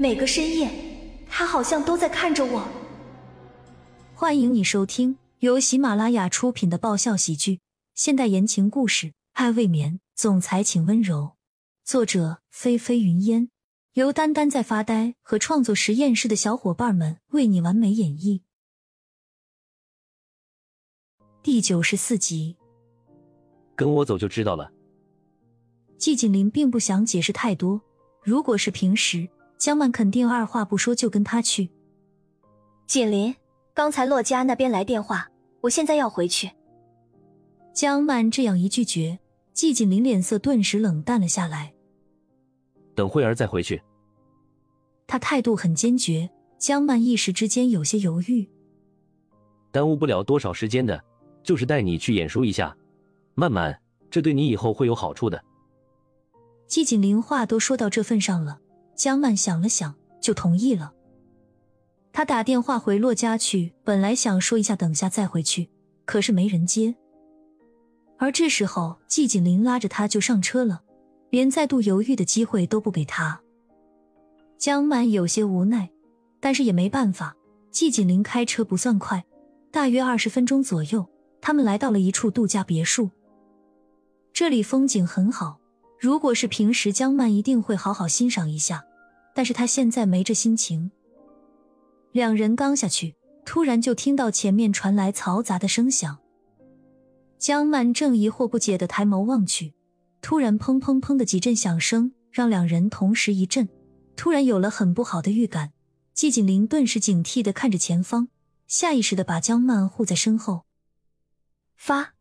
每个深夜，他好像都在看着我。欢迎你收听由喜马拉雅出品的爆笑喜剧、现代言情故事《爱未眠》，总裁请温柔。作者：菲菲云烟，由丹丹在发呆和创作实验室的小伙伴们为你完美演绎。第九十四集，跟我走就知道了。季锦林并不想解释太多。如果是平时，江曼肯定二话不说就跟他去。锦林，刚才洛家那边来电话，我现在要回去。江曼这样一拒绝，季锦林脸色顿时冷淡了下来。等会儿再回去。他态度很坚决，江曼一时之间有些犹豫。耽误不了多少时间的，就是带你去眼熟一下，曼曼，这对你以后会有好处的。季锦林话都说到这份上了，江曼想了想，就同意了。他打电话回洛家去，本来想说一下等下再回去，可是没人接。而这时候，季锦林拉着他就上车了，连再度犹豫的机会都不给他。江曼有些无奈，但是也没办法。季锦林开车不算快，大约二十分钟左右，他们来到了一处度假别墅。这里风景很好。如果是平时，江曼一定会好好欣赏一下，但是他现在没这心情。两人刚下去，突然就听到前面传来嘈杂的声响。江曼正疑惑不解的抬眸望去，突然砰砰砰的几阵响声让两人同时一震，突然有了很不好的预感。季景林顿时警惕的看着前方，下意识的把江曼护在身后。发，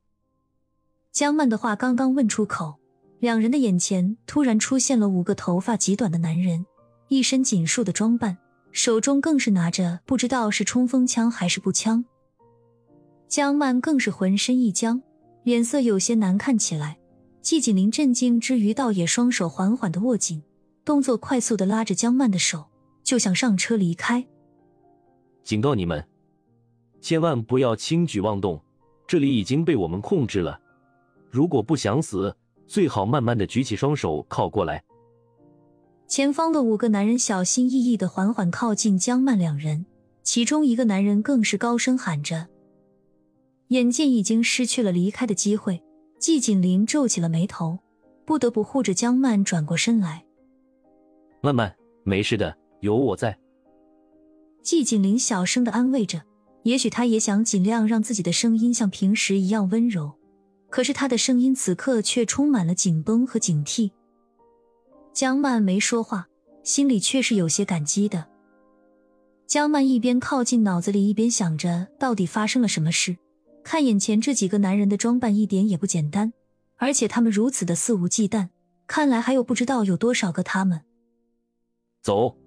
江曼的话刚刚问出口。两人的眼前突然出现了五个头发极短的男人，一身紧束的装扮，手中更是拿着不知道是冲锋枪还是步枪。江曼更是浑身一僵，脸色有些难看起来。季锦林震惊之余，倒也双手缓缓的握紧，动作快速的拉着江曼的手，就想上车离开。警告你们，千万不要轻举妄动，这里已经被我们控制了。如果不想死。最好慢慢的举起双手靠过来。前方的五个男人小心翼翼的缓缓靠近江曼两人，其中一个男人更是高声喊着。眼见已经失去了离开的机会，季锦林皱起了眉头，不得不护着江曼转过身来。曼曼，没事的，有我在。季锦林小声的安慰着，也许他也想尽量让自己的声音像平时一样温柔。可是他的声音此刻却充满了紧绷和警惕。江曼没说话，心里却是有些感激的。江曼一边靠近，脑子里一边想着到底发生了什么事。看眼前这几个男人的装扮，一点也不简单，而且他们如此的肆无忌惮，看来还有不知道有多少个他们。走。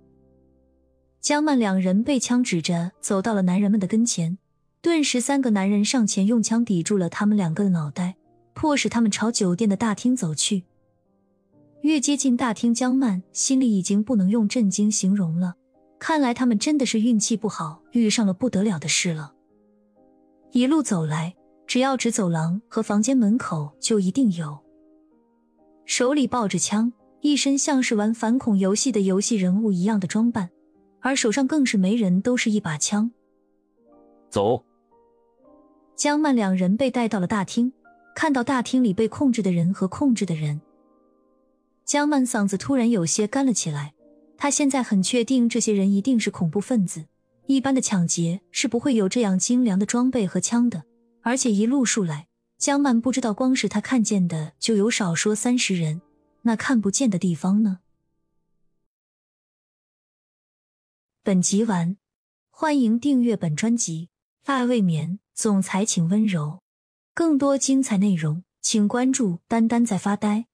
江曼两人被枪指着，走到了男人们的跟前。顿时，三个男人上前用枪抵住了他们两个的脑袋，迫使他们朝酒店的大厅走去。越接近大厅，江曼心里已经不能用震惊形容了。看来他们真的是运气不好，遇上了不得了的事了。一路走来，只要指走廊和房间门口，就一定有。手里抱着枪，一身像是玩反恐游戏的游戏人物一样的装扮，而手上更是没人都是一把枪。走。江曼两人被带到了大厅，看到大厅里被控制的人和控制的人，江曼嗓子突然有些干了起来。他现在很确定，这些人一定是恐怖分子，一般的抢劫是不会有这样精良的装备和枪的。而且一路数来，江曼不知道，光是他看见的就有少说三十人，那看不见的地方呢？本集完，欢迎订阅本专辑，爱未眠。总裁，请温柔。更多精彩内容，请关注“丹丹在发呆”。